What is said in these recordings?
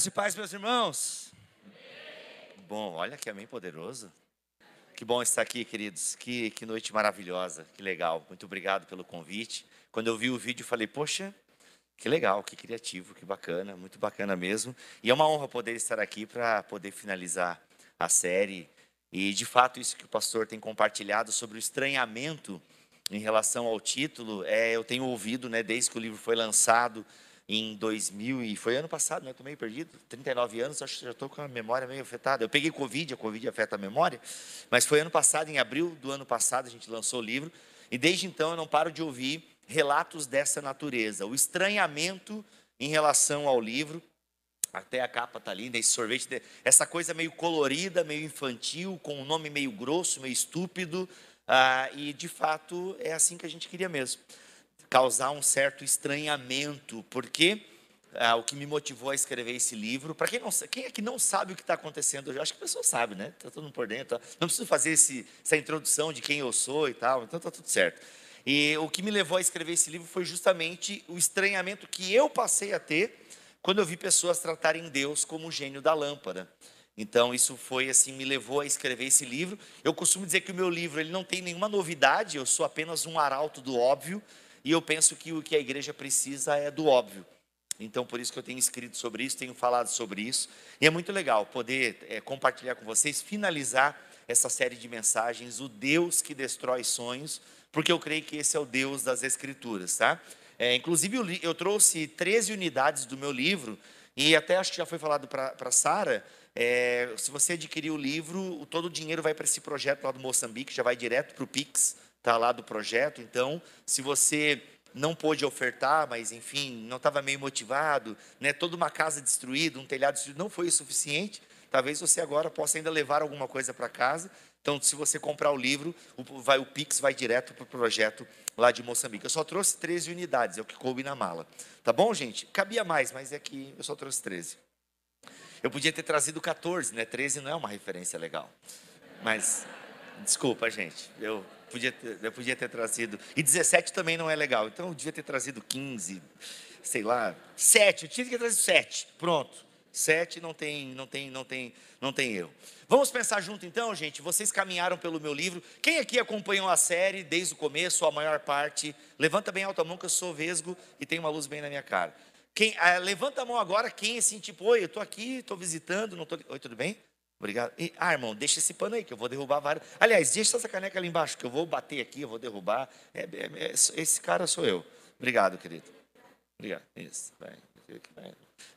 Graça e paz, meus irmãos. Bom, olha que amém poderoso. Que bom estar aqui, queridos. Que, que noite maravilhosa, que legal. Muito obrigado pelo convite. Quando eu vi o vídeo, falei, poxa, que legal, que criativo, que bacana, muito bacana mesmo. E é uma honra poder estar aqui para poder finalizar a série. E de fato, isso que o pastor tem compartilhado sobre o estranhamento em relação ao título, é, eu tenho ouvido, né, desde que o livro foi lançado em 2000 e foi ano passado, né? Estou meio perdido, 39 anos, acho que já estou com a memória meio afetada. Eu peguei Covid, a Covid afeta a memória, mas foi ano passado, em abril do ano passado, a gente lançou o livro, e desde então eu não paro de ouvir relatos dessa natureza. O estranhamento em relação ao livro, até a capa está linda, esse sorvete, essa coisa meio colorida, meio infantil, com um nome meio grosso, meio estúpido, ah, e de fato é assim que a gente queria mesmo causar um certo estranhamento, porque ah, o que me motivou a escrever esse livro, para quem, não, quem é que não sabe o que está acontecendo, eu acho que a pessoa sabe, né? Está todo mundo por dentro. Tá? Não preciso fazer esse, essa introdução de quem eu sou e tal, então está tudo certo. E o que me levou a escrever esse livro foi justamente o estranhamento que eu passei a ter quando eu vi pessoas tratarem Deus como o gênio da lâmpada. Então isso foi assim, me levou a escrever esse livro. Eu costumo dizer que o meu livro ele não tem nenhuma novidade, eu sou apenas um arauto do óbvio, e eu penso que o que a igreja precisa é do óbvio. Então, por isso que eu tenho escrito sobre isso, tenho falado sobre isso. E é muito legal poder é, compartilhar com vocês, finalizar essa série de mensagens, o Deus que destrói sonhos, porque eu creio que esse é o Deus das Escrituras, tá? É, inclusive, eu, eu, trouxe 13 unidades do meu livro, e até acho que já foi falado para Sara. É, se você adquirir o livro, todo o dinheiro vai para esse projeto lá do Moçambique, já vai direto para o Pix está lá do projeto. Então, se você não pôde ofertar, mas enfim, não estava meio motivado, né? toda uma casa destruída, um telhado destruído, não foi o suficiente. Talvez você agora possa ainda levar alguma coisa para casa. Então, se você comprar o livro, o, vai, o Pix vai direto para o projeto lá de Moçambique. Eu só trouxe 13 unidades, é o que coube na mala. Tá bom, gente? Cabia mais, mas é que eu só trouxe 13. Eu podia ter trazido 14, né? 13 não é uma referência legal. Mas, desculpa, gente. Eu podia ter, eu podia ter trazido. E 17 também não é legal. Então eu devia ter trazido 15, sei lá, 7. Eu tinha que ter trazido 7. Pronto. 7 não tem, não tem, não tem, não tem erro. Vamos pensar junto então, gente. Vocês caminharam pelo meu livro. Quem aqui acompanhou a série desde o começo, a maior parte? Levanta bem alta a mão que eu sou vesgo e tem uma luz bem na minha cara. Quem, ah, levanta a mão agora, quem assim, tipo, oi, eu estou aqui, estou visitando, não tô... Oi, tudo bem? Obrigado. E, ah, irmão, deixa esse pano aí, que eu vou derrubar vários. Aliás, deixa essa caneca ali embaixo, que eu vou bater aqui, eu vou derrubar. É, é, é, esse cara sou eu. Obrigado, querido. Obrigado. Isso. Vai.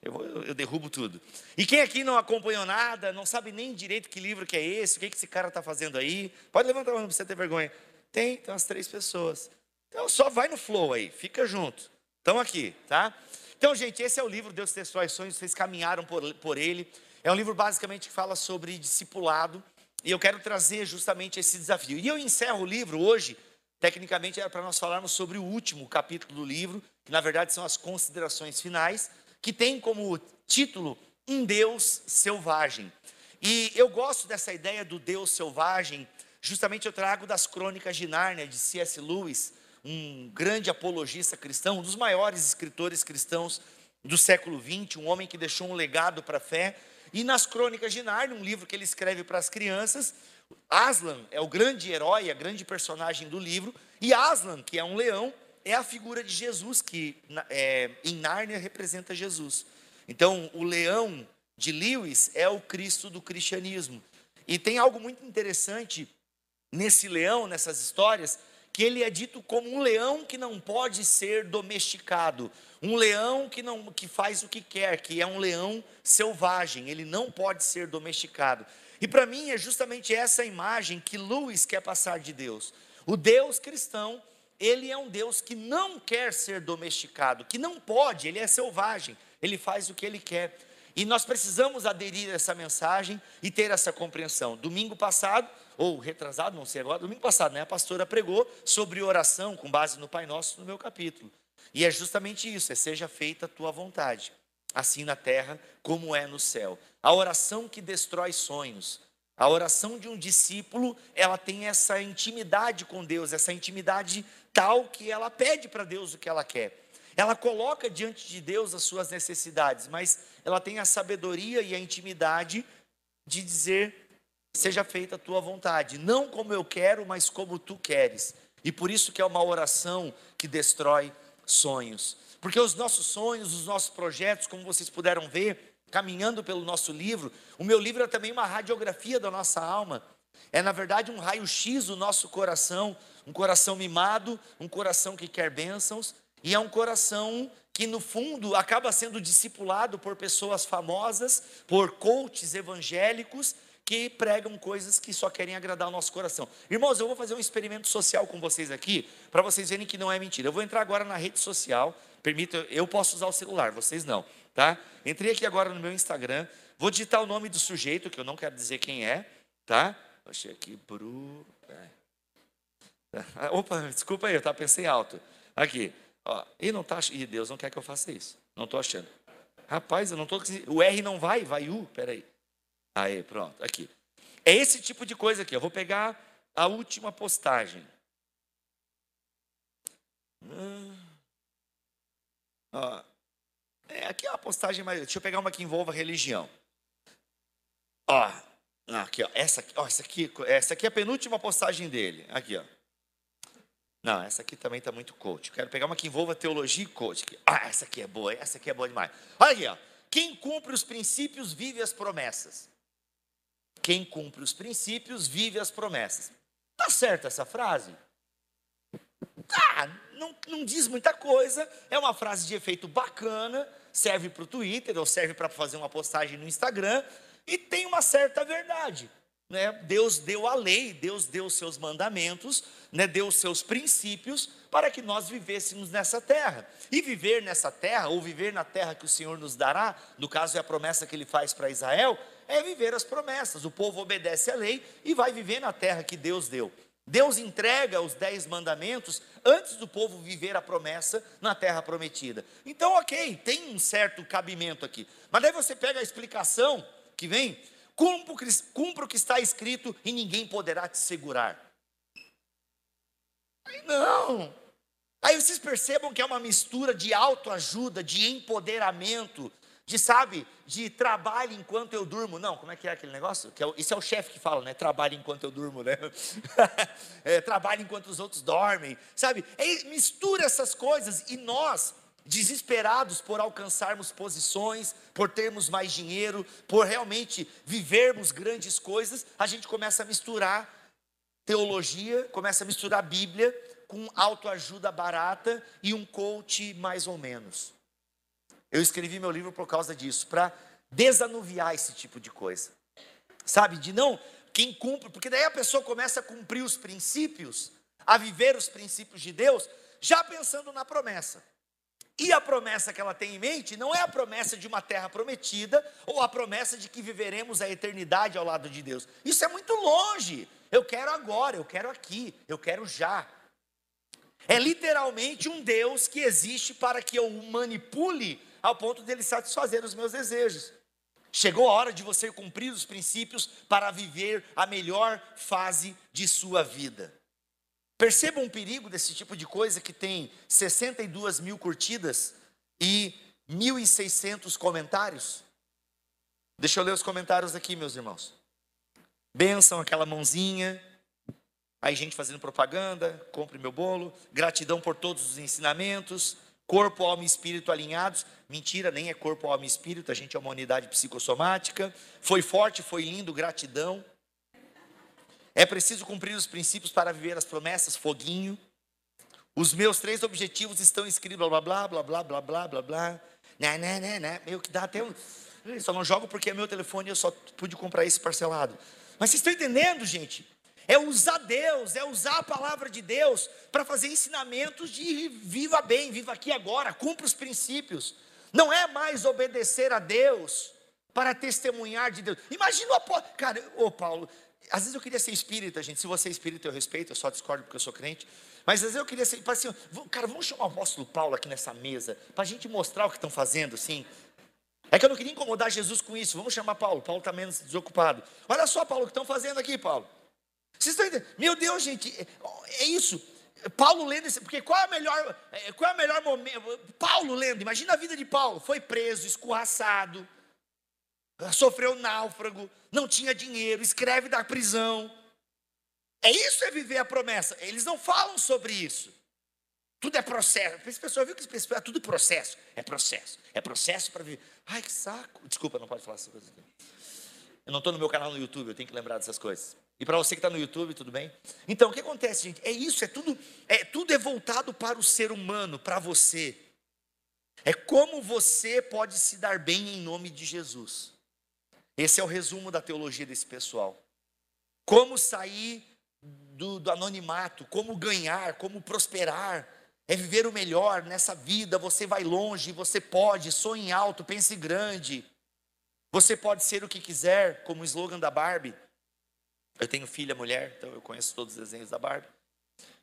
Eu, vou, eu, derrubo tudo. E quem aqui não acompanhou nada, não sabe nem direito que livro que é esse, o que, que esse cara está fazendo aí, pode levantar a mão para você ter vergonha. Tem, tem umas três pessoas. Então só vai no flow aí, fica junto. Estão aqui, tá? Então, gente, esse é o livro Deus Testou Sonhos, vocês caminharam por, por ele. É um livro basicamente que fala sobre discipulado, e eu quero trazer justamente esse desafio. E eu encerro o livro hoje, tecnicamente era para nós falarmos sobre o último capítulo do livro, que na verdade são as considerações finais, que tem como título Um Deus Selvagem. E eu gosto dessa ideia do Deus selvagem, justamente eu trago das Crônicas de Nárnia, de C.S. Lewis, um grande apologista cristão, um dos maiores escritores cristãos do século XX, um homem que deixou um legado para a fé, e nas Crônicas de Nárnia, um livro que ele escreve para as crianças, Aslan é o grande herói, a grande personagem do livro, e Aslan, que é um leão, é a figura de Jesus, que é, em Nárnia representa Jesus. Então, o leão de Lewis é o Cristo do cristianismo. E tem algo muito interessante nesse leão, nessas histórias, que ele é dito como um leão que não pode ser domesticado, um leão que não que faz o que quer, que é um leão selvagem, ele não pode ser domesticado. E para mim é justamente essa imagem que Lewis quer passar de Deus. O Deus cristão, ele é um Deus que não quer ser domesticado, que não pode, ele é selvagem, ele faz o que ele quer. E nós precisamos aderir a essa mensagem e ter essa compreensão. Domingo passado, ou retrasado, não sei agora, domingo passado, né, a pastora pregou sobre oração com base no Pai Nosso no meu capítulo. E é justamente isso, é seja feita a tua vontade, assim na terra como é no céu. A oração que destrói sonhos. A oração de um discípulo, ela tem essa intimidade com Deus, essa intimidade tal que ela pede para Deus o que ela quer. ela coloca diante de Deus as suas necessidades, mas ela tem a sabedoria e a intimidade de dizer: seja feita a tua vontade, não como eu quero, mas como tu queres. E por isso que é uma oração que destrói sonhos. Porque os nossos sonhos, os nossos projetos, como vocês puderam ver, caminhando pelo nosso livro, o meu livro é também uma radiografia da nossa alma. É, na verdade, um raio-x do nosso coração, um coração mimado, um coração que quer bênçãos, e é um coração que, no fundo, acaba sendo discipulado por pessoas famosas, por coaches evangélicos, que pregam coisas que só querem agradar o nosso coração. Irmãos, eu vou fazer um experimento social com vocês aqui, para vocês verem que não é mentira. Eu vou entrar agora na rede social, permita, eu posso usar o celular, vocês não, tá? Entrei aqui agora no meu Instagram, vou digitar o nome do sujeito, que eu não quero dizer quem é, tá? Achei aqui, Bru... É. Opa, desculpa aí, eu tá, pensei alto. Aqui, ó, e não tá, e Deus não quer que eu faça isso, não estou achando. Rapaz, eu não estou, o R não vai, vai U, peraí. Aí, pronto, aqui. É esse tipo de coisa aqui. Eu vou pegar a última postagem. Ó, é, aqui é uma postagem, mas deixa eu pegar uma que envolva religião. Ó, aqui, ó, essa, aqui, ó, essa aqui, essa aqui é a penúltima postagem dele. Aqui, ó. Não, essa aqui também está muito coach. Quero pegar uma que envolva teologia e coach. Ah, essa aqui é boa, essa aqui é boa demais. Olha aqui, ó. Quem cumpre os princípios vive as promessas. Quem cumpre os princípios vive as promessas. Tá certa essa frase? Ah, não, não diz muita coisa, é uma frase de efeito bacana, serve para o Twitter ou serve para fazer uma postagem no Instagram e tem uma certa verdade. Né? Deus deu a lei, Deus deu os seus mandamentos, né? deu os seus princípios para que nós vivêssemos nessa terra. E viver nessa terra, ou viver na terra que o Senhor nos dará, no caso é a promessa que ele faz para Israel, é viver as promessas. O povo obedece à lei e vai viver na terra que Deus deu. Deus entrega os dez mandamentos antes do povo viver a promessa na terra prometida. Então, ok, tem um certo cabimento aqui. Mas daí você pega a explicação que vem: cumpra o que está escrito e ninguém poderá te segurar. Aí não. Aí vocês percebam que é uma mistura de autoajuda, de empoderamento, de, sabe, de trabalho enquanto eu durmo. Não, como é que é aquele negócio? Que é, isso é o chefe que fala, né? Trabalho enquanto eu durmo, né? é, trabalho enquanto os outros dormem, sabe? É, mistura essas coisas e nós, desesperados por alcançarmos posições, por termos mais dinheiro, por realmente vivermos grandes coisas, a gente começa a misturar teologia, começa a misturar Bíblia com autoajuda barata e um coach mais ou menos. Eu escrevi meu livro por causa disso, para desanuviar esse tipo de coisa. Sabe, de não, quem cumpre, porque daí a pessoa começa a cumprir os princípios, a viver os princípios de Deus, já pensando na promessa. E a promessa que ela tem em mente não é a promessa de uma terra prometida ou a promessa de que viveremos a eternidade ao lado de Deus. Isso é muito longe. Eu quero agora, eu quero aqui, eu quero já. É literalmente um Deus que existe para que eu o manipule ao ponto dele satisfazer os meus desejos. Chegou a hora de você cumprir os princípios para viver a melhor fase de sua vida. Perceba um perigo desse tipo de coisa que tem 62 mil curtidas e 1.600 comentários. Deixa eu ler os comentários aqui, meus irmãos. Benção, aquela mãozinha. Aí, gente fazendo propaganda, compre meu bolo. Gratidão por todos os ensinamentos corpo, alma e espírito alinhados. Mentira, nem é corpo, alma e espírito, a gente é uma unidade psicossomática. Foi forte, foi lindo, gratidão. É preciso cumprir os princípios para viver as promessas, foguinho. Os meus três objetivos estão escritos, blá blá blá blá blá blá blá blá. Né, né, né, né. Meio que dá até um. Só não jogo porque é meu telefone e eu só pude comprar esse parcelado. Mas vocês estão entendendo, gente? É usar Deus, é usar a palavra de Deus para fazer ensinamentos de viva bem, viva aqui agora, cumpra os princípios. Não é mais obedecer a Deus para testemunhar de Deus. Imagina o apóstolo. Cara, ô Paulo, às vezes eu queria ser espírita, gente. Se você é espírita, eu respeito, eu só discordo porque eu sou crente. Mas às vezes eu queria ser, assim, cara, vamos chamar o apóstolo Paulo aqui nessa mesa, para a gente mostrar o que estão fazendo, assim. É que eu não queria incomodar Jesus com isso. Vamos chamar Paulo. Paulo está menos desocupado. Olha só, Paulo, o que estão fazendo aqui, Paulo. Vocês estão entendendo? Meu Deus, gente, é, é isso. Paulo lendo isso, porque qual é o melhor, é, qual é o melhor momento? Paulo lendo, imagina a vida de Paulo, foi preso, escorraçado, sofreu náufrago, não tinha dinheiro, escreve da prisão. É isso é viver a promessa. Eles não falam sobre isso. Tudo é processo. Esse pessoal viu que esse pessoal é tudo processo. É processo. É processo para viver. Ai, que saco. Desculpa, não pode falar essas coisas. Eu não estou no meu canal no YouTube, eu tenho que lembrar dessas coisas. E para você que está no YouTube, tudo bem? Então, o que acontece, gente? É isso, é tudo, é tudo é voltado para o ser humano, para você. É como você pode se dar bem em nome de Jesus. Esse é o resumo da teologia desse pessoal. Como sair do, do anonimato, como ganhar, como prosperar, é viver o melhor nessa vida. Você vai longe, você pode, sonhe alto, pense grande. Você pode ser o que quiser, como o slogan da Barbie. Eu tenho filha mulher, então eu conheço todos os desenhos da Barbie.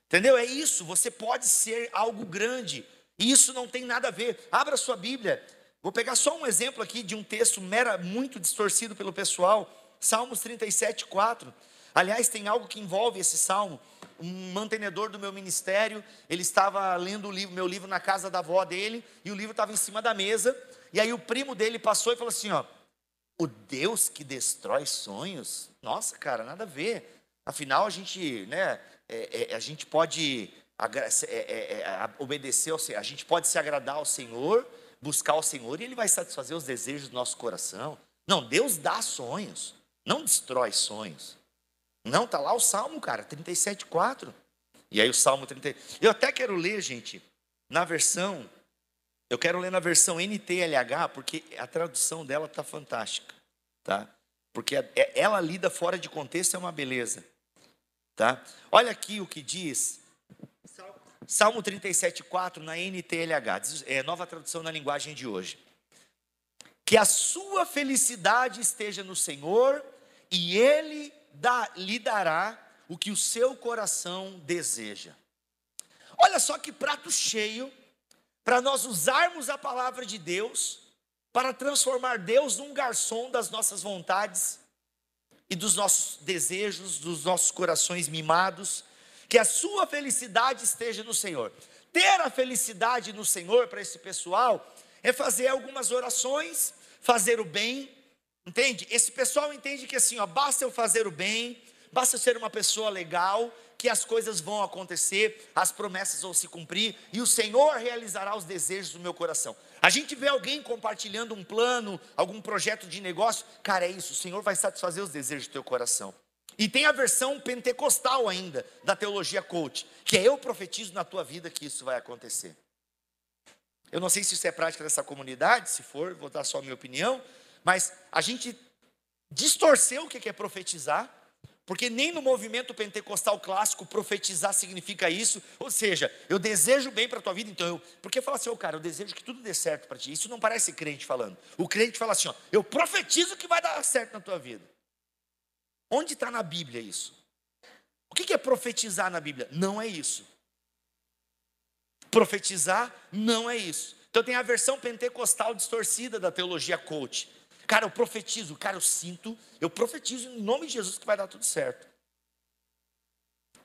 Entendeu? É isso, você pode ser algo grande. E isso não tem nada a ver. Abra sua Bíblia. Vou pegar só um exemplo aqui de um texto mera, muito distorcido pelo pessoal. Salmos 37, 4. Aliás, tem algo que envolve esse salmo um mantenedor do meu ministério, ele estava lendo o livro, meu livro na casa da avó dele, e o livro estava em cima da mesa, e aí o primo dele passou e falou assim, ó, o Deus que destrói sonhos? Nossa, cara, nada a ver. Afinal, a gente, né, é, é, a gente pode é, é, é obedecer, ao, a gente pode se agradar ao Senhor, buscar o Senhor, e Ele vai satisfazer os desejos do nosso coração. Não, Deus dá sonhos, não destrói sonhos. Não, tá lá o Salmo, cara, 37:4. E aí o Salmo 30. Eu até quero ler, gente, na versão eu quero ler na versão NTLH, porque a tradução dela tá fantástica, tá? Porque é, ela lida fora de contexto é uma beleza, tá? Olha aqui o que diz Salmo 37:4 na NTLH, é nova tradução na linguagem de hoje. Que a sua felicidade esteja no Senhor e ele dá, lhe dará o que o seu coração deseja. Olha só que prato cheio para nós usarmos a palavra de Deus para transformar Deus num garçom das nossas vontades e dos nossos desejos, dos nossos corações mimados. Que a sua felicidade esteja no Senhor. Ter a felicidade no Senhor para esse pessoal é fazer algumas orações, fazer o bem, Entende? Esse pessoal entende que assim, ó, basta eu fazer o bem, basta eu ser uma pessoa legal, que as coisas vão acontecer, as promessas vão se cumprir e o Senhor realizará os desejos do meu coração. A gente vê alguém compartilhando um plano, algum projeto de negócio, cara, é isso, o Senhor vai satisfazer os desejos do teu coração. E tem a versão pentecostal ainda, da teologia coach, que é eu profetizo na tua vida que isso vai acontecer. Eu não sei se isso é prática dessa comunidade, se for, vou dar só a minha opinião, mas a gente distorceu o que é profetizar, porque nem no movimento pentecostal clássico profetizar significa isso. Ou seja, eu desejo bem para a tua vida, então eu. Porque fala assim, ô oh, cara, eu desejo que tudo dê certo para ti. Isso não parece crente falando. O crente fala assim, ó, eu profetizo que vai dar certo na tua vida. Onde está na Bíblia isso? O que é profetizar na Bíblia? Não é isso. Profetizar não é isso. Então tem a versão pentecostal distorcida da teologia coach. Cara, eu profetizo, cara, eu sinto, eu profetizo em nome de Jesus que vai dar tudo certo.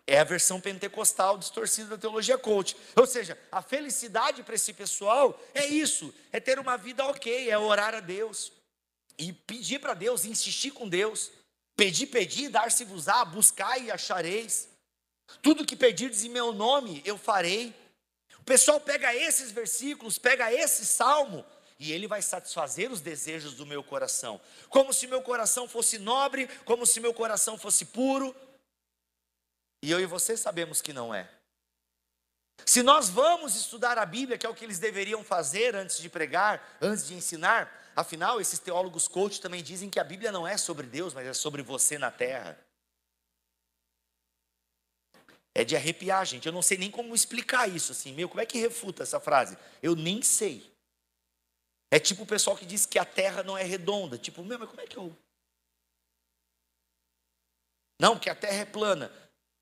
É a versão pentecostal distorcida da teologia coach. Ou seja, a felicidade para esse pessoal é isso: é ter uma vida ok, é orar a Deus, e pedir para Deus, insistir com Deus. Pedir, pedir, dar-se-vos-á, buscar e achareis. Tudo que pedirdes em meu nome, eu farei. O pessoal pega esses versículos, pega esse salmo e Ele vai satisfazer os desejos do meu coração, como se meu coração fosse nobre, como se meu coração fosse puro, e eu e você sabemos que não é. Se nós vamos estudar a Bíblia, que é o que eles deveriam fazer antes de pregar, antes de ensinar, afinal, esses teólogos coach também dizem que a Bíblia não é sobre Deus, mas é sobre você na terra. É de arrepiar, gente. Eu não sei nem como explicar isso assim. Meu, como é que refuta essa frase? Eu nem sei. É tipo o pessoal que diz que a terra não é redonda. Tipo, meu, mas como é que eu. Não, que a terra é plana.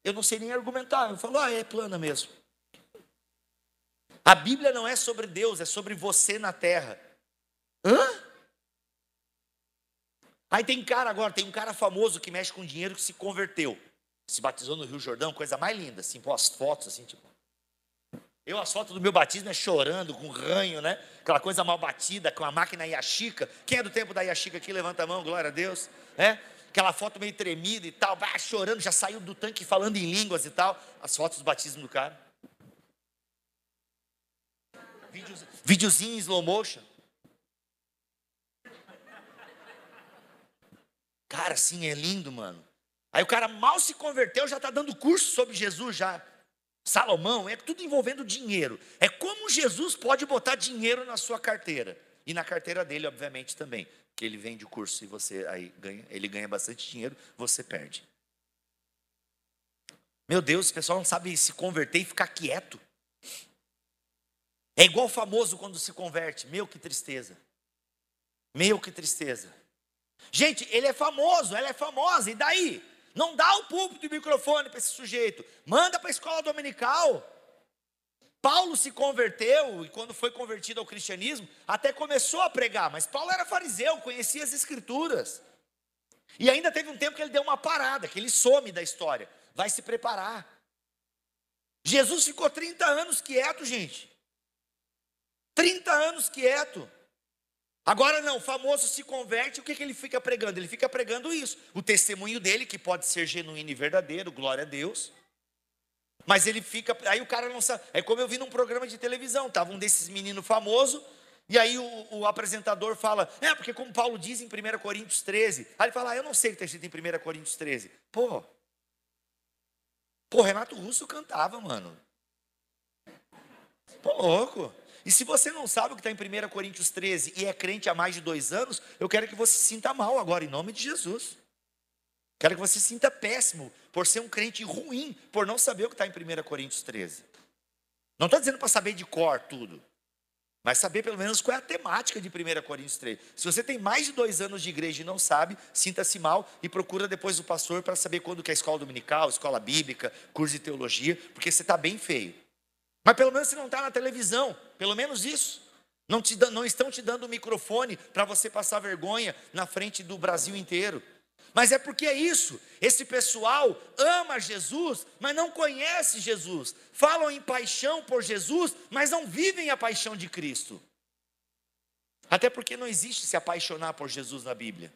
Eu não sei nem argumentar. Eu falo, ah, é plana mesmo. A Bíblia não é sobre Deus, é sobre você na terra. Hã? Aí tem cara agora, tem um cara famoso que mexe com dinheiro que se converteu. Se batizou no Rio Jordão, coisa mais linda, assim, pô, as fotos, assim, tipo. Eu, as fotos do meu batismo é chorando, com ranho, né? Aquela coisa mal batida, com a máquina Yashica. Quem é do tempo da Yashica aqui? Levanta a mão, glória a Deus. É? Aquela foto meio tremida e tal, vai chorando, já saiu do tanque falando em línguas e tal. As fotos do batismo do cara. Vídeos, videozinho em slow motion. Cara, assim, é lindo, mano. Aí o cara mal se converteu, já está dando curso sobre Jesus já. Salomão, é tudo envolvendo dinheiro. É como Jesus pode botar dinheiro na sua carteira. E na carteira dele, obviamente, também. Que ele vende o curso e você aí ganha, ele ganha bastante dinheiro, você perde. Meu Deus, o pessoal não sabe se converter e ficar quieto. É igual o famoso quando se converte. Meu, que tristeza. Meu, que tristeza. Gente, ele é famoso, ela é famosa, e daí? Não dá o púlpito e o microfone para esse sujeito. Manda para a escola dominical. Paulo se converteu e quando foi convertido ao cristianismo, até começou a pregar, mas Paulo era fariseu, conhecia as escrituras. E ainda teve um tempo que ele deu uma parada, que ele some da história. Vai se preparar. Jesus ficou 30 anos quieto, gente. 30 anos quieto. Agora não, o famoso se converte, o que, que ele fica pregando? Ele fica pregando isso. O testemunho dele, que pode ser genuíno e verdadeiro, glória a Deus. Mas ele fica, aí o cara não sabe. É como eu vi num programa de televisão, tava um desses meninos famosos, e aí o, o, apresentador fala, é, porque como Paulo diz em 1 Coríntios 13, aí ele fala, ah, eu não sei o que está escrito em 1 Coríntios 13. Pô, pô, Renato Russo cantava, mano. Pô, louco. E se você não sabe o que está em 1 Coríntios 13 e é crente há mais de dois anos, eu quero que você sinta mal agora, em nome de Jesus. Quero que você sinta péssimo por ser um crente ruim, por não saber o que está em 1 Coríntios 13. Não estou dizendo para saber de cor tudo, mas saber pelo menos qual é a temática de 1 Coríntios 13. Se você tem mais de dois anos de igreja e não sabe, sinta-se mal e procura depois o pastor para saber quando que é escola dominical, escola bíblica, curso de teologia, porque você está bem feio. Mas pelo menos você não está na televisão, pelo menos isso. Não, te, não estão te dando o microfone para você passar vergonha na frente do Brasil inteiro. Mas é porque é isso. Esse pessoal ama Jesus, mas não conhece Jesus. Falam em paixão por Jesus, mas não vivem a paixão de Cristo. Até porque não existe se apaixonar por Jesus na Bíblia.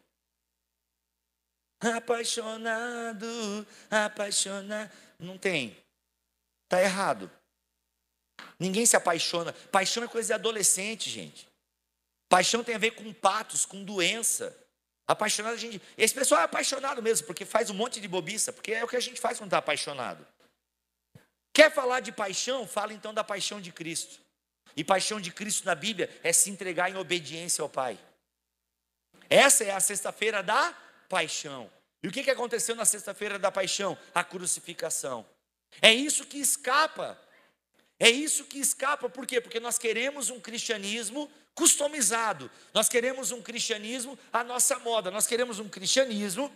Apaixonado, apaixonado. Não tem. Está errado. Ninguém se apaixona. Paixão é coisa de adolescente, gente. Paixão tem a ver com patos, com doença. Apaixonado, a gente. Esse pessoal é apaixonado mesmo, porque faz um monte de bobiça, porque é o que a gente faz quando está apaixonado. Quer falar de paixão? Fala então da paixão de Cristo. E paixão de Cristo na Bíblia é se entregar em obediência ao Pai. Essa é a sexta-feira da paixão. E o que aconteceu na sexta-feira da paixão? A crucificação. É isso que escapa é isso que escapa, por quê? Porque nós queremos um cristianismo customizado, nós queremos um cristianismo à nossa moda, nós queremos um cristianismo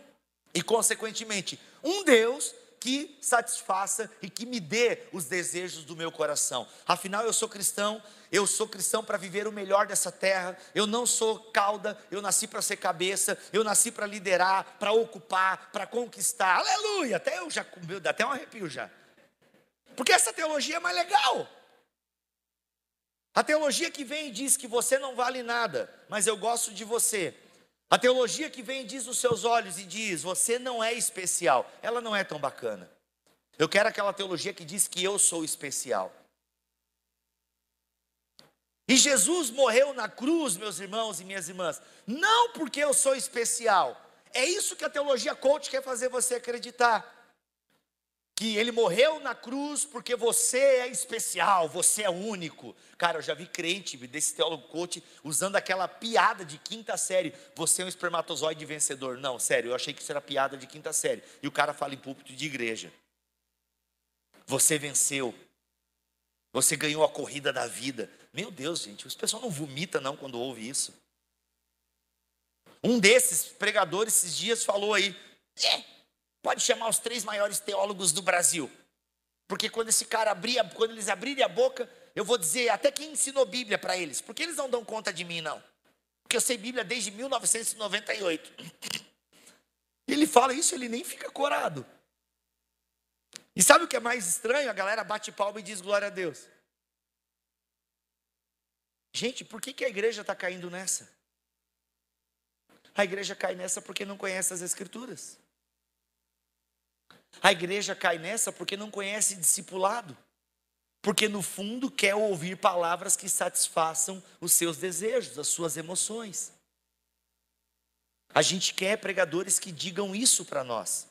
e, consequentemente, um Deus que satisfaça e que me dê os desejos do meu coração. Afinal, eu sou cristão, eu sou cristão para viver o melhor dessa terra. Eu não sou cauda, eu nasci para ser cabeça, eu nasci para liderar, para ocupar, para conquistar. Aleluia! Até eu já, até um arrepio já. Porque essa teologia é mais legal. A teologia que vem e diz que você não vale nada, mas eu gosto de você. A teologia que vem e diz nos seus olhos e diz, você não é especial, ela não é tão bacana. Eu quero aquela teologia que diz que eu sou especial. E Jesus morreu na cruz, meus irmãos e minhas irmãs, não porque eu sou especial. É isso que a teologia coach quer fazer você acreditar que ele morreu na cruz porque você é especial, você é único. Cara, eu já vi crente desse teólogo coach usando aquela piada de quinta série, você é um espermatozoide vencedor. Não, sério, eu achei que isso era piada de quinta série. E o cara fala em púlpito de igreja. Você venceu. Você ganhou a corrida da vida. Meu Deus, gente, os pessoal não vomita não quando ouve isso. Um desses pregadores esses dias falou aí, é, Pode chamar os três maiores teólogos do Brasil. Porque quando esse cara abrir, quando eles abrirem a boca, eu vou dizer até quem ensinou Bíblia para eles. Porque eles não dão conta de mim, não. Porque eu sei Bíblia desde 1998. Ele fala isso, ele nem fica corado. E sabe o que é mais estranho? A galera bate palma e diz glória a Deus. Gente, por que, que a igreja está caindo nessa? A igreja cai nessa porque não conhece as Escrituras. A igreja cai nessa porque não conhece discipulado. Porque no fundo quer ouvir palavras que satisfaçam os seus desejos, as suas emoções. A gente quer pregadores que digam isso para nós,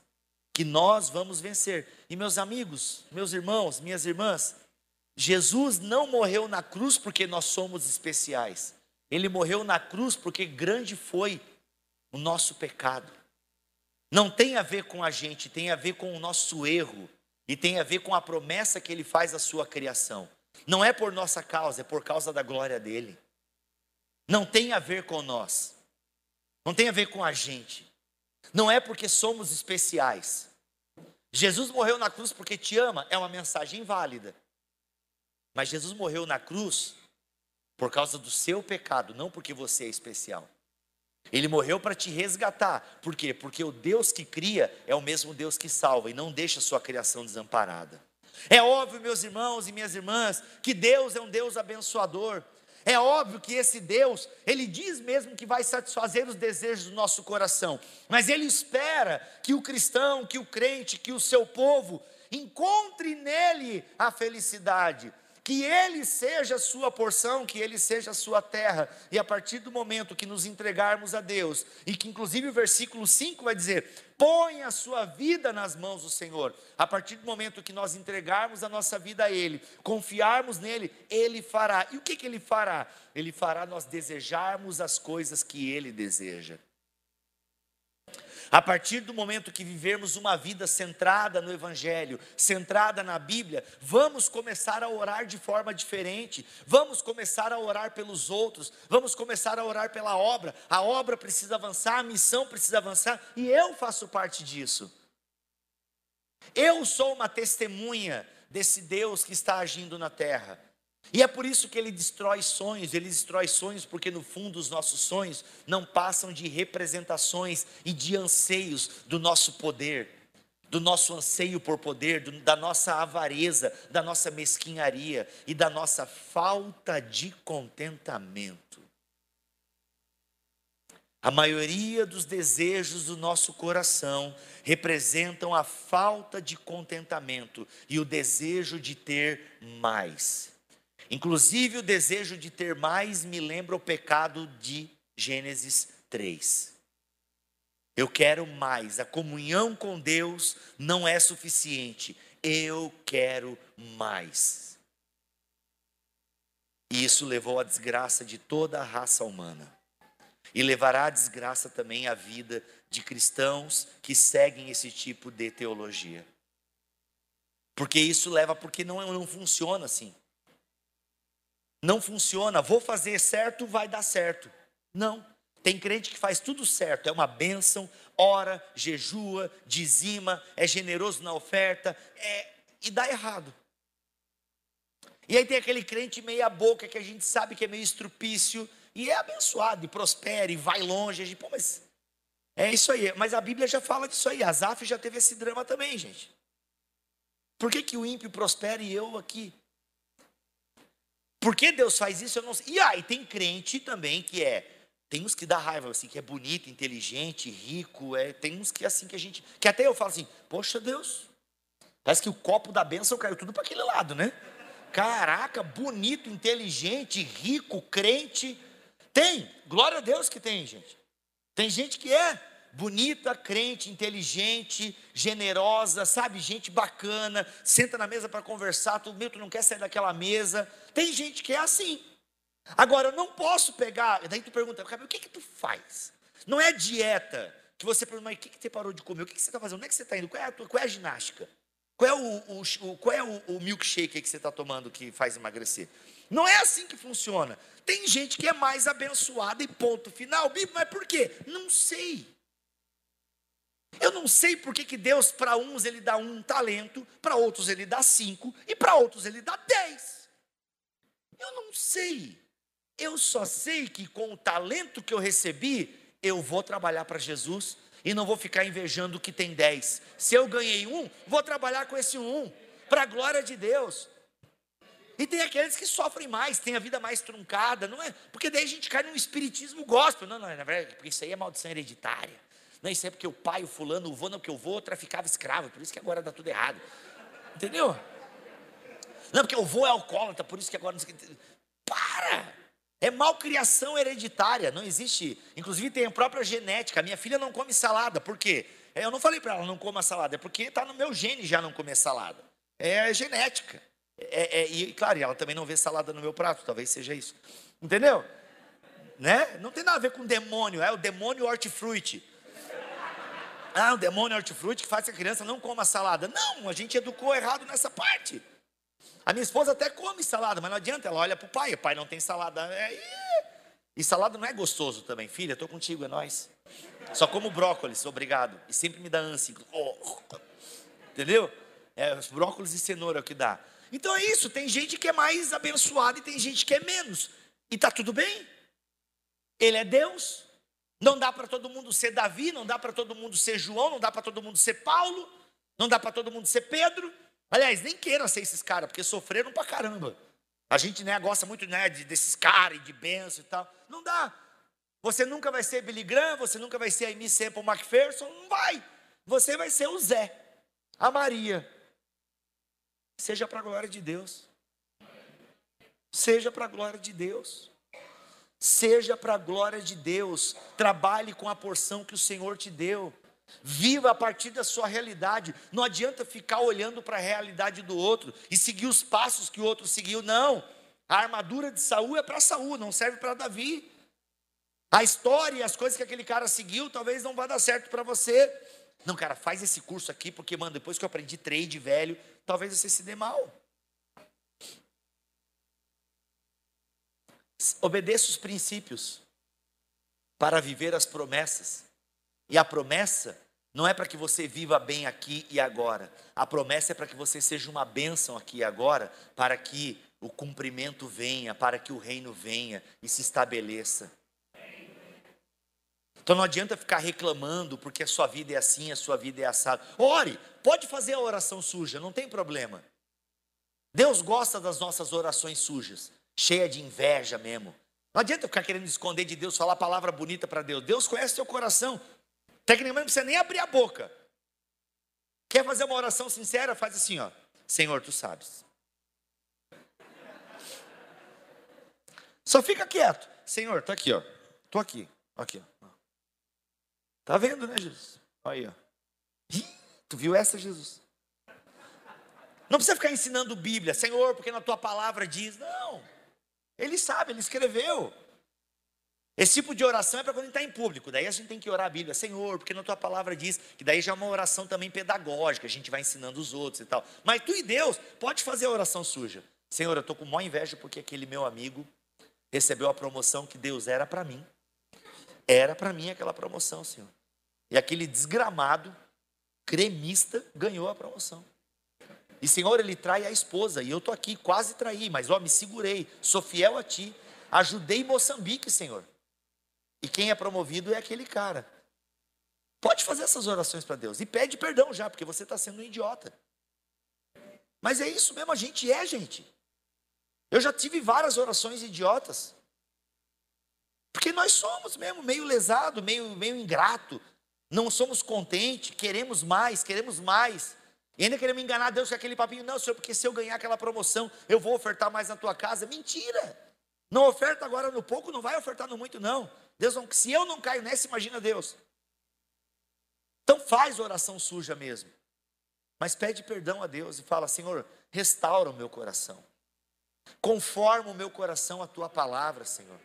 que nós vamos vencer. E meus amigos, meus irmãos, minhas irmãs, Jesus não morreu na cruz porque nós somos especiais. Ele morreu na cruz porque grande foi o nosso pecado. Não tem a ver com a gente, tem a ver com o nosso erro e tem a ver com a promessa que ele faz à sua criação. Não é por nossa causa, é por causa da glória dele. Não tem a ver com nós. Não tem a ver com a gente. Não é porque somos especiais. Jesus morreu na cruz porque te ama, é uma mensagem válida. Mas Jesus morreu na cruz por causa do seu pecado, não porque você é especial. Ele morreu para te resgatar. Por quê? Porque o Deus que cria é o mesmo Deus que salva e não deixa a sua criação desamparada. É óbvio, meus irmãos e minhas irmãs, que Deus é um Deus abençoador. É óbvio que esse Deus, ele diz mesmo que vai satisfazer os desejos do nosso coração, mas ele espera que o cristão, que o crente, que o seu povo encontre nele a felicidade que Ele seja a sua porção, que Ele seja a sua terra, e a partir do momento que nos entregarmos a Deus, e que inclusive o versículo 5 vai dizer: põe a sua vida nas mãos do Senhor, a partir do momento que nós entregarmos a nossa vida a Ele, confiarmos nele, Ele fará, e o que, que Ele fará? Ele fará nós desejarmos as coisas que Ele deseja. A partir do momento que vivermos uma vida centrada no Evangelho, centrada na Bíblia, vamos começar a orar de forma diferente, vamos começar a orar pelos outros, vamos começar a orar pela obra. A obra precisa avançar, a missão precisa avançar e eu faço parte disso. Eu sou uma testemunha desse Deus que está agindo na terra. E é por isso que ele destrói sonhos, ele destrói sonhos porque no fundo os nossos sonhos não passam de representações e de anseios do nosso poder, do nosso anseio por poder, do, da nossa avareza, da nossa mesquinharia e da nossa falta de contentamento. A maioria dos desejos do nosso coração representam a falta de contentamento e o desejo de ter mais. Inclusive, o desejo de ter mais me lembra o pecado de Gênesis 3. Eu quero mais, a comunhão com Deus não é suficiente, eu quero mais. E isso levou à desgraça de toda a raça humana. E levará à desgraça também a vida de cristãos que seguem esse tipo de teologia. Porque isso leva, porque não, não funciona assim. Não funciona, vou fazer certo, vai dar certo. Não. Tem crente que faz tudo certo, é uma bênção, ora, jejua, dizima, é generoso na oferta, é, e dá errado. E aí tem aquele crente meia boca que a gente sabe que é meio estrupício, e é abençoado, e prospera, e vai longe. A gente, pô, mas é isso aí. Mas a Bíblia já fala disso aí. Asaf já teve esse drama também, gente. Por que, que o ímpio prospera e eu aqui? Por que Deus faz isso? Eu não sei. E aí, tem crente também que é. Tem uns que dá raiva, assim, que é bonito, inteligente, rico. É, tem uns que assim que a gente. Que até eu falo assim, poxa Deus. Parece que o copo da bênção caiu tudo para aquele lado, né? Caraca, bonito, inteligente, rico, crente. Tem, glória a Deus que tem, gente. Tem gente que é bonita, crente, inteligente, generosa, sabe? Gente bacana, senta na mesa para conversar, tu, meu, tu não quer sair daquela mesa. Tem gente que é assim. Agora, eu não posso pegar, daí tu pergunta, o que que tu faz? Não é dieta, que você pergunta, mas o que, que você parou de comer? O que, que você está fazendo? Onde é que você está indo? Qual é a, tua, qual é a ginástica? Qual é o, o, o qual é o, o milkshake que você está tomando que faz emagrecer? Não é assim que funciona. Tem gente que é mais abençoada e ponto final. Mas por quê? Não sei. Eu não sei por que, Deus, para uns, Ele dá um talento, para outros, Ele dá cinco, e para outros, Ele dá dez. Eu não sei. Eu só sei que com o talento que eu recebi, eu vou trabalhar para Jesus, e não vou ficar invejando o que tem dez. Se eu ganhei um, vou trabalhar com esse um, para a glória de Deus. E tem aqueles que sofrem mais, têm a vida mais truncada, não é? Porque daí a gente cai num espiritismo gospel. Não, não, na verdade, porque isso aí é maldição hereditária. Não, isso é porque o pai, o fulano, o vô, não, porque o vô traficava escravo, por isso que agora dá tudo errado. Entendeu? Não, porque o vô é alcoólatra, por isso que agora não sei Para! É malcriação hereditária, não existe. Inclusive tem a própria genética. A minha filha não come salada, por quê? É, eu não falei para ela não coma salada, é porque está no meu gene já não comer salada. É genética. É, é, e claro, ela também não vê salada no meu prato, talvez seja isso. Entendeu? Né? Não tem nada a ver com demônio, é o demônio hortifruti. Ah, o demônio hortifruti que faz que a criança não coma salada. Não, a gente educou errado nessa parte. A minha esposa até come salada, mas não adianta, ela olha para o pai, o pai não tem salada. É, e salada não é gostoso também. Filha, estou contigo, é nós. Só como brócolis, obrigado. E sempre me dá ânsia. Oh, entendeu? É, brócolis e cenoura é o que dá. Então é isso, tem gente que é mais abençoada e tem gente que é menos. E está tudo bem. Ele é Deus. Não dá para todo mundo ser Davi, não dá para todo mundo ser João, não dá para todo mundo ser Paulo, não dá para todo mundo ser Pedro. Aliás, nem queira ser esses caras, porque sofreram pra caramba. A gente né, gosta muito né, de, desses caras e de benção e tal. Não dá. Você nunca vai ser Billy Graham, você nunca vai ser a Amy Sample McPherson, não vai. Você vai ser o Zé, a Maria. Seja para a glória de Deus. Seja para a glória de Deus. Seja para a glória de Deus. Trabalhe com a porção que o Senhor te deu. Viva a partir da sua realidade. Não adianta ficar olhando para a realidade do outro e seguir os passos que o outro seguiu. Não. A armadura de Saul é para Saul, não serve para Davi. A história e as coisas que aquele cara seguiu talvez não vá dar certo para você. Não, cara, faz esse curso aqui, porque, mano, depois que eu aprendi trade velho, talvez você se dê mal. Obedeça os princípios para viver as promessas. E a promessa não é para que você viva bem aqui e agora. A promessa é para que você seja uma bênção aqui e agora, para que o cumprimento venha, para que o reino venha e se estabeleça. Então não adianta ficar reclamando porque a sua vida é assim, a sua vida é assada. Ore, pode fazer a oração suja, não tem problema. Deus gosta das nossas orações sujas, cheia de inveja mesmo. Não adianta ficar querendo esconder de Deus, falar palavra bonita para Deus. Deus conhece teu coração. Tecnicamente não precisa nem abrir a boca. Quer fazer uma oração sincera? Faz assim, ó. Senhor, tu sabes. Só fica quieto. Senhor, tá aqui, ó. Tô aqui. Aqui, ó. Tá vendo, né, Jesus? Aí, ó. Ih, tu viu essa, Jesus? Não precisa ficar ensinando Bíblia, Senhor, porque na tua palavra diz. Não. Ele sabe, ele escreveu. Esse tipo de oração é para quando está em público. Daí a gente tem que orar a Bíblia, Senhor, porque na tua palavra diz que daí já é uma oração também pedagógica, a gente vai ensinando os outros e tal. Mas tu e Deus pode fazer a oração suja. Senhor, eu estou com maior inveja porque aquele meu amigo recebeu a promoção que Deus era para mim. Era para mim aquela promoção, Senhor. E aquele desgramado, cremista, ganhou a promoção. E Senhor, ele trai a esposa, e eu estou aqui, quase traí, mas ó, me segurei, sou fiel a ti. Ajudei Moçambique, Senhor. E quem é promovido é aquele cara. Pode fazer essas orações para Deus. E pede perdão já, porque você está sendo um idiota. Mas é isso mesmo, a gente é, gente. Eu já tive várias orações idiotas. Porque nós somos mesmo meio lesado, meio, meio ingrato. Não somos contentes, queremos mais, queremos mais. E ainda queremos enganar Deus com aquele papinho. Não, Senhor, porque se eu ganhar aquela promoção, eu vou ofertar mais na tua casa. Mentira! Não oferta agora no pouco, não vai ofertar no muito, não. Deus não, se eu não caio nessa, imagina Deus. Então faz oração suja mesmo. Mas pede perdão a Deus e fala: Senhor, restaura o meu coração. Conforma o meu coração à tua palavra, Senhor.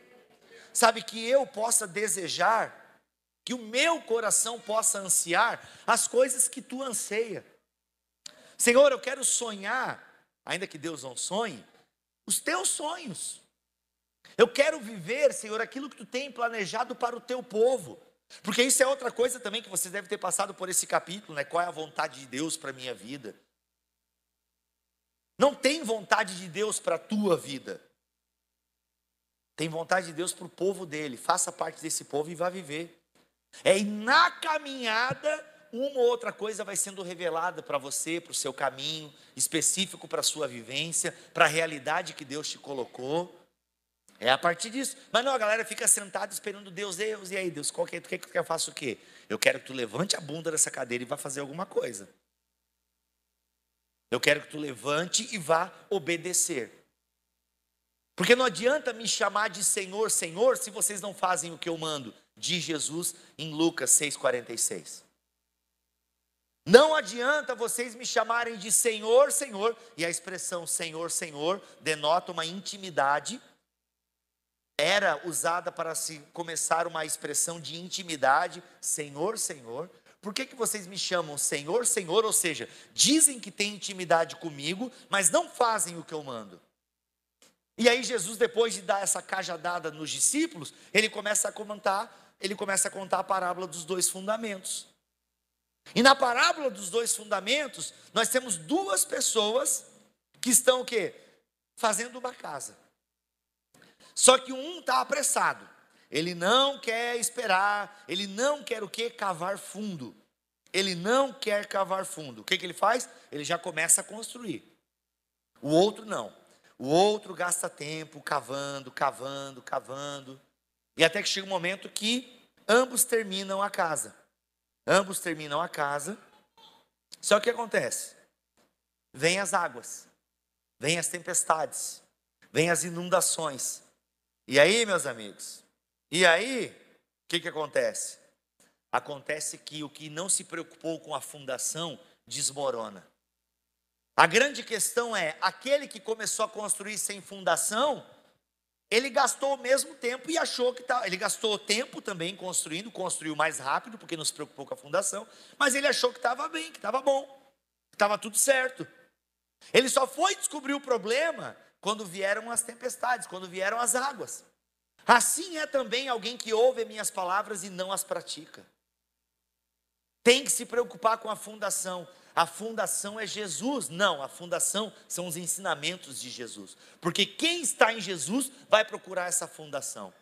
Sabe que eu possa desejar, que o meu coração possa ansiar as coisas que tu anseia. Senhor, eu quero sonhar, ainda que Deus não sonhe, os teus sonhos. Eu quero viver, Senhor, aquilo que tu tem planejado para o teu povo. Porque isso é outra coisa também que você deve ter passado por esse capítulo, né? Qual é a vontade de Deus para a minha vida? Não tem vontade de Deus para a tua vida. Tem vontade de Deus para o povo dele. Faça parte desse povo e vá viver. É na caminhada uma ou outra coisa vai sendo revelada para você, para o seu caminho, específico para a sua vivência, para a realidade que Deus te colocou. É a partir disso. Mas não, a galera fica sentada esperando Deus, Deus, e aí, Deus, qual que é, que eu faça o quê? Eu quero que tu levante a bunda dessa cadeira e vá fazer alguma coisa. Eu quero que tu levante e vá obedecer. Porque não adianta me chamar de Senhor, Senhor, se vocês não fazem o que eu mando, diz Jesus em Lucas 6,46. Não adianta vocês me chamarem de Senhor, Senhor, e a expressão Senhor, Senhor denota uma intimidade era usada para se começar uma expressão de intimidade, Senhor, Senhor. Por que, que vocês me chamam Senhor, Senhor? Ou seja, dizem que têm intimidade comigo, mas não fazem o que eu mando. E aí Jesus, depois de dar essa cajadada nos discípulos, ele começa a comentar, ele começa a contar a parábola dos dois fundamentos. E na parábola dos dois fundamentos, nós temos duas pessoas que estão o quê? Fazendo uma casa. Só que um está apressado. Ele não quer esperar, ele não quer o que? Cavar fundo. Ele não quer cavar fundo. O que, que ele faz? Ele já começa a construir. O outro não. O outro gasta tempo cavando, cavando, cavando. E até que chega um momento que ambos terminam a casa. Ambos terminam a casa. Só que acontece? Vêm as águas, vêm as tempestades, vêm as inundações. E aí, meus amigos? E aí, o que, que acontece? Acontece que o que não se preocupou com a fundação desmorona. A grande questão é: aquele que começou a construir sem fundação, ele gastou o mesmo tempo e achou que tá, ele gastou tempo também construindo, construiu mais rápido porque não se preocupou com a fundação, mas ele achou que estava bem, que estava bom, que estava tudo certo. Ele só foi descobrir o problema quando vieram as tempestades, quando vieram as águas. Assim é também alguém que ouve minhas palavras e não as pratica. Tem que se preocupar com a fundação. A fundação é Jesus. Não, a fundação são os ensinamentos de Jesus. Porque quem está em Jesus vai procurar essa fundação.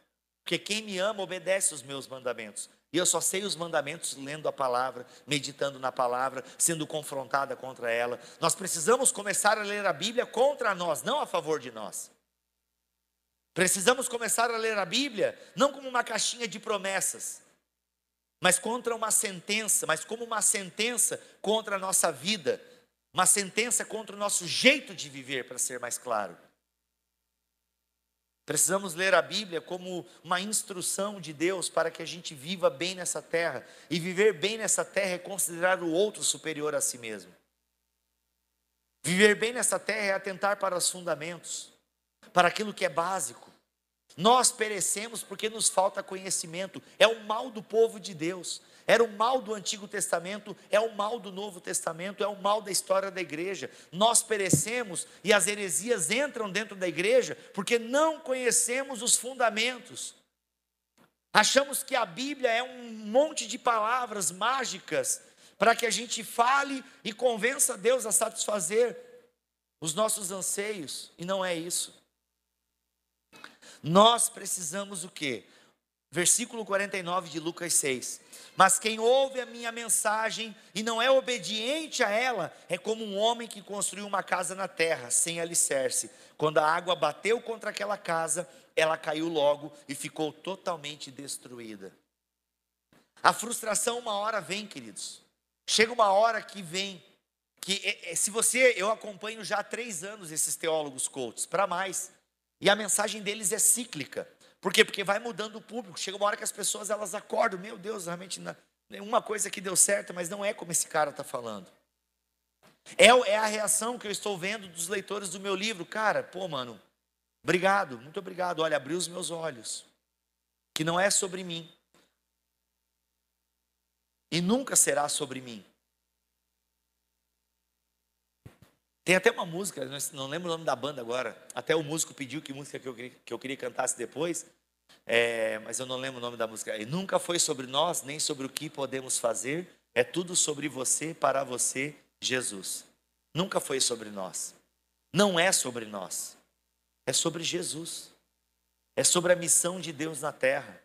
Porque quem me ama obedece os meus mandamentos. E eu só sei os mandamentos lendo a palavra, meditando na palavra, sendo confrontada contra ela. Nós precisamos começar a ler a Bíblia contra nós, não a favor de nós. Precisamos começar a ler a Bíblia não como uma caixinha de promessas, mas contra uma sentença, mas como uma sentença contra a nossa vida, uma sentença contra o nosso jeito de viver, para ser mais claro. Precisamos ler a Bíblia como uma instrução de Deus para que a gente viva bem nessa terra. E viver bem nessa terra é considerar o outro superior a si mesmo. Viver bem nessa terra é atentar para os fundamentos, para aquilo que é básico. Nós perecemos porque nos falta conhecimento. É o mal do povo de Deus. Era o mal do Antigo Testamento, é o mal do Novo Testamento, é o mal da história da igreja. Nós perecemos e as heresias entram dentro da igreja porque não conhecemos os fundamentos. Achamos que a Bíblia é um monte de palavras mágicas para que a gente fale e convença Deus a satisfazer os nossos anseios, e não é isso. Nós precisamos o quê? Versículo 49 de Lucas 6. Mas quem ouve a minha mensagem e não é obediente a ela, é como um homem que construiu uma casa na terra, sem alicerce. Quando a água bateu contra aquela casa, ela caiu logo e ficou totalmente destruída. A frustração uma hora vem, queridos. Chega uma hora que vem, que é, é, se você, eu acompanho já há três anos esses teólogos coaches, para mais. E a mensagem deles é cíclica. Por quê? Porque vai mudando o público. Chega uma hora que as pessoas elas acordam, meu Deus, realmente nenhuma coisa que deu certo, mas não é como esse cara está falando. É, é a reação que eu estou vendo dos leitores do meu livro. Cara, pô, mano, obrigado, muito obrigado. Olha, abriu os meus olhos. Que não é sobre mim. E nunca será sobre mim. Tem até uma música, não lembro o nome da banda agora. Até o músico pediu que música que eu queria, que eu queria cantasse depois, é, mas eu não lembro o nome da música. E nunca foi sobre nós, nem sobre o que podemos fazer. É tudo sobre você, para você, Jesus. Nunca foi sobre nós. Não é sobre nós. É sobre Jesus. É sobre a missão de Deus na terra.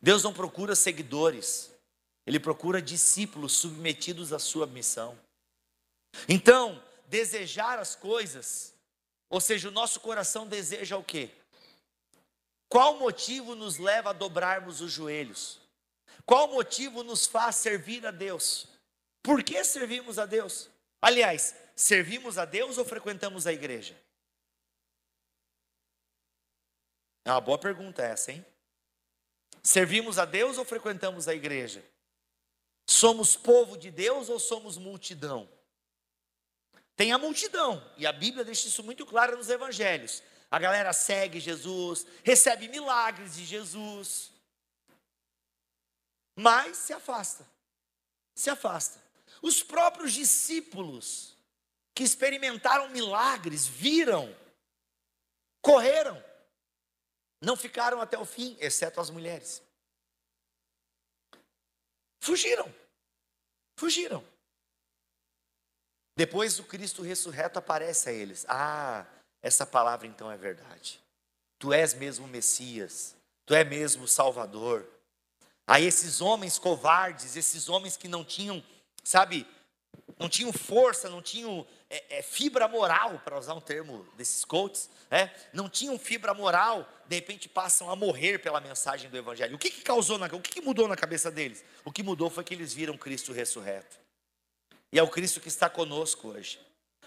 Deus não procura seguidores, Ele procura discípulos submetidos à sua missão. Então, desejar as coisas, ou seja, o nosso coração deseja o quê? Qual motivo nos leva a dobrarmos os joelhos? Qual motivo nos faz servir a Deus? Por que servimos a Deus? Aliás, servimos a Deus ou frequentamos a igreja? É uma boa pergunta essa, hein? Servimos a Deus ou frequentamos a igreja? Somos povo de Deus ou somos multidão? Tem a multidão, e a Bíblia deixa isso muito claro nos evangelhos. A galera segue Jesus, recebe milagres de Jesus, mas se afasta. Se afasta. Os próprios discípulos que experimentaram milagres, viram, correram, não ficaram até o fim, exceto as mulheres. Fugiram. Fugiram. Depois o Cristo ressurreto aparece a eles. Ah, essa palavra então é verdade. Tu és mesmo Messias, tu és mesmo Salvador. Aí esses homens covardes, esses homens que não tinham, sabe, não tinham força, não tinham é, é, fibra moral, para usar um termo desses coaches, é, não tinham fibra moral, de repente passam a morrer pela mensagem do Evangelho. O que, que causou, na, o que, que mudou na cabeça deles? O que mudou foi que eles viram Cristo ressurreto. E é o Cristo que está conosco hoje,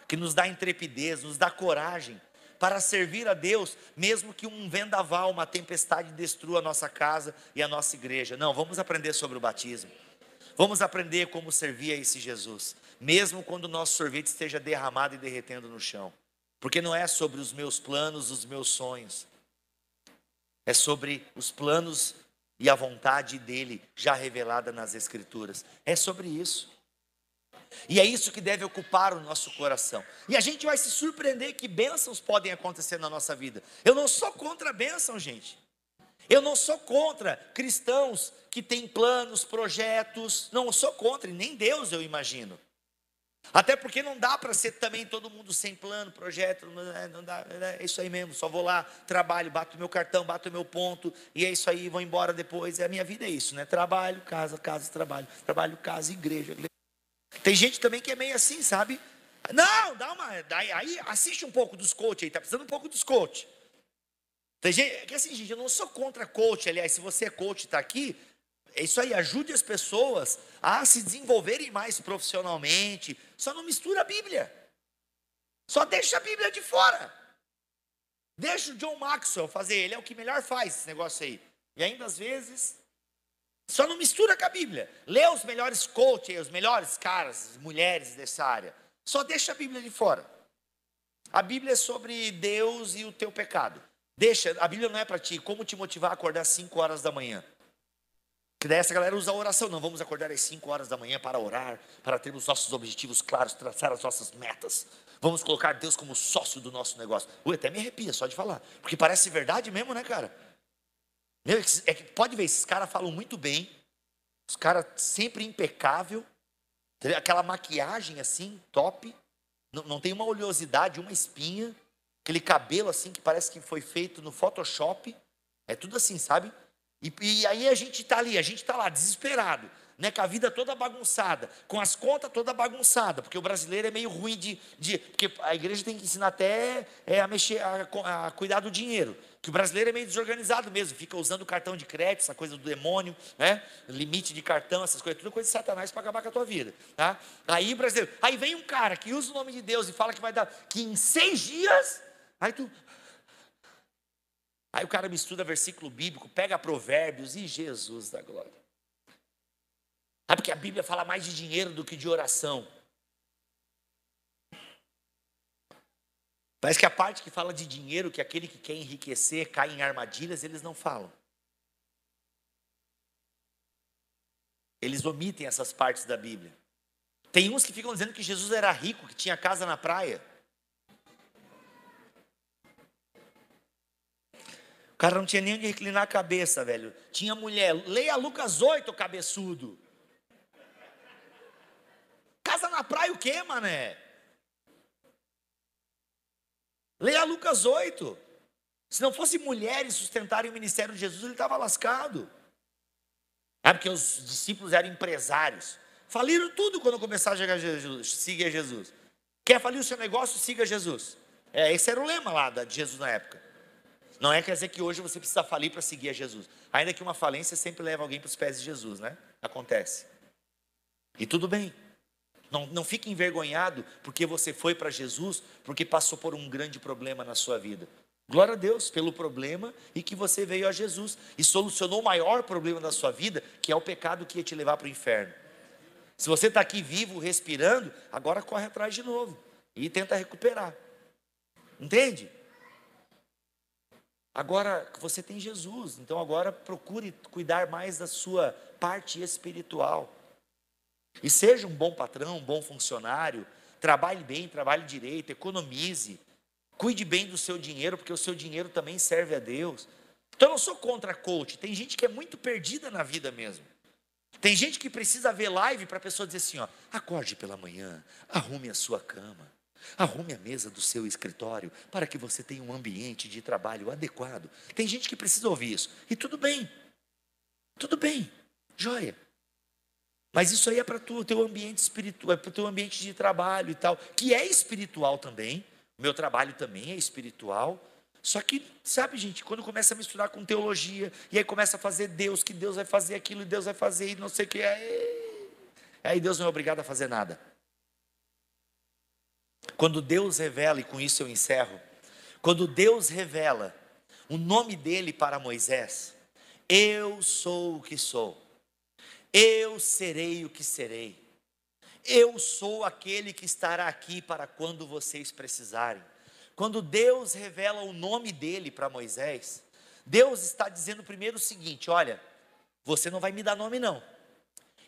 que nos dá intrepidez, nos dá coragem para servir a Deus, mesmo que um vendaval, uma tempestade destrua a nossa casa e a nossa igreja. Não, vamos aprender sobre o batismo. Vamos aprender como servir a esse Jesus, mesmo quando o nosso sorvete esteja derramado e derretendo no chão. Porque não é sobre os meus planos, os meus sonhos. É sobre os planos e a vontade dele já revelada nas Escrituras. É sobre isso. E é isso que deve ocupar o nosso coração. E a gente vai se surpreender que bênçãos podem acontecer na nossa vida. Eu não sou contra a bênção, gente. Eu não sou contra cristãos que têm planos, projetos. Não sou contra, e nem Deus eu imagino. Até porque não dá para ser também todo mundo sem plano, projeto, não dá, é isso aí mesmo, só vou lá, trabalho, bato meu cartão, bato meu ponto, e é isso aí, vou embora depois. A minha vida é isso, né? Trabalho, casa, casa, trabalho, trabalho, casa, igreja. Tem gente também que é meio assim, sabe? Não, dá uma. Aí assiste um pouco dos coach aí, tá precisando um pouco dos coach. Tem gente. Que assim, gente, eu não sou contra coach, aliás, se você é coach e está aqui, é isso aí, ajude as pessoas a se desenvolverem mais profissionalmente. Só não mistura a Bíblia. Só deixa a Bíblia de fora. Deixa o John Maxwell fazer, ele é o que melhor faz esse negócio aí. E ainda às vezes só não mistura com a Bíblia. Lê os melhores coaches, os melhores caras, mulheres dessa área. Só deixa a Bíblia de fora. A Bíblia é sobre Deus e o teu pecado. Deixa, a Bíblia não é para ti, como te motivar a acordar às 5 horas da manhã. Que daí essa galera usa a oração. Não, vamos acordar às 5 horas da manhã para orar, para termos nossos objetivos claros, traçar as nossas metas. Vamos colocar Deus como sócio do nosso negócio. Ui, até me arrepia só de falar. Porque parece verdade mesmo, né, cara? É que pode ver, esses caras falam muito bem, os caras sempre impecável, aquela maquiagem assim, top, não, não tem uma oleosidade, uma espinha, aquele cabelo assim que parece que foi feito no Photoshop, é tudo assim, sabe? E, e aí a gente está ali, a gente está lá desesperado né, com a vida toda bagunçada, com as contas toda bagunçada, porque o brasileiro é meio ruim de, de porque a igreja tem que ensinar até é, a mexer, a, a, cuidar do dinheiro, que o brasileiro é meio desorganizado mesmo, fica usando cartão de crédito, essa coisa do demônio, né, limite de cartão, essas coisas, tudo coisa de satanás para acabar com a tua vida, tá? Aí brasileiro, aí vem um cara que usa o nome de Deus e fala que vai dar, que em seis dias, aí tu Aí o cara me estuda versículo bíblico, pega provérbios e Jesus da glória. É porque a Bíblia fala mais de dinheiro do que de oração. Parece que a parte que fala de dinheiro, que aquele que quer enriquecer cai em armadilhas, eles não falam. Eles omitem essas partes da Bíblia. Tem uns que ficam dizendo que Jesus era rico, que tinha casa na praia. O cara não tinha nem onde reclinar a cabeça, velho. Tinha mulher. Leia Lucas 8, cabeçudo. Casa na praia o quê, mané? Leia Lucas 8. Se não fosse mulheres sustentarem o ministério de Jesus, ele estava lascado. Ah, porque os discípulos eram empresários. Faliram tudo quando começaram a chegar a Jesus, siga Jesus. Quer falir o seu negócio, siga Jesus. É, esse era o lema lá de Jesus na época. Não é quer dizer que hoje você precisa falir para seguir a Jesus. Ainda que uma falência sempre leva alguém para os pés de Jesus, né? Acontece. E tudo bem. Não, não fique envergonhado porque você foi para Jesus, porque passou por um grande problema na sua vida. Glória a Deus pelo problema e que você veio a Jesus e solucionou o maior problema da sua vida, que é o pecado que ia te levar para o inferno. Se você está aqui vivo, respirando, agora corre atrás de novo e tenta recuperar. Entende? Agora você tem Jesus, então agora procure cuidar mais da sua parte espiritual. E seja um bom patrão, um bom funcionário, trabalhe bem, trabalhe direito, economize, cuide bem do seu dinheiro, porque o seu dinheiro também serve a Deus. Então eu não sou contra coach, tem gente que é muito perdida na vida mesmo. Tem gente que precisa ver live para a pessoa dizer assim: ó, acorde pela manhã, arrume a sua cama, arrume a mesa do seu escritório para que você tenha um ambiente de trabalho adequado. Tem gente que precisa ouvir isso, e tudo bem, tudo bem, joia. Mas isso aí é para o teu ambiente espiritual, é para o teu ambiente de trabalho e tal, que é espiritual também. Meu trabalho também é espiritual. Só que, sabe, gente, quando começa a misturar com teologia, e aí começa a fazer Deus, que Deus vai fazer aquilo, e Deus vai fazer, e não sei o que, aí, aí Deus não é obrigado a fazer nada. Quando Deus revela, e com isso eu encerro, quando Deus revela o nome dele para Moisés, eu sou o que sou. Eu serei o que serei. Eu sou aquele que estará aqui para quando vocês precisarem. Quando Deus revela o nome dele para Moisés, Deus está dizendo primeiro o seguinte: olha, você não vai me dar nome não.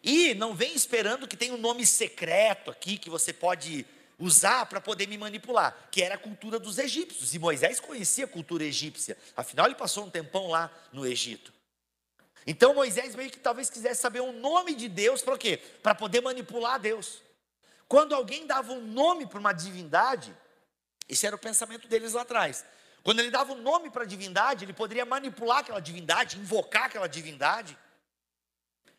E não vem esperando que tenha um nome secreto aqui que você pode usar para poder me manipular, que era a cultura dos egípcios. E Moisés conhecia a cultura egípcia, afinal ele passou um tempão lá no Egito. Então Moisés meio que talvez quisesse saber o nome de Deus para quê? Para poder manipular Deus. Quando alguém dava um nome para uma divindade, esse era o pensamento deles lá atrás. Quando ele dava um nome para a divindade, ele poderia manipular aquela divindade, invocar aquela divindade.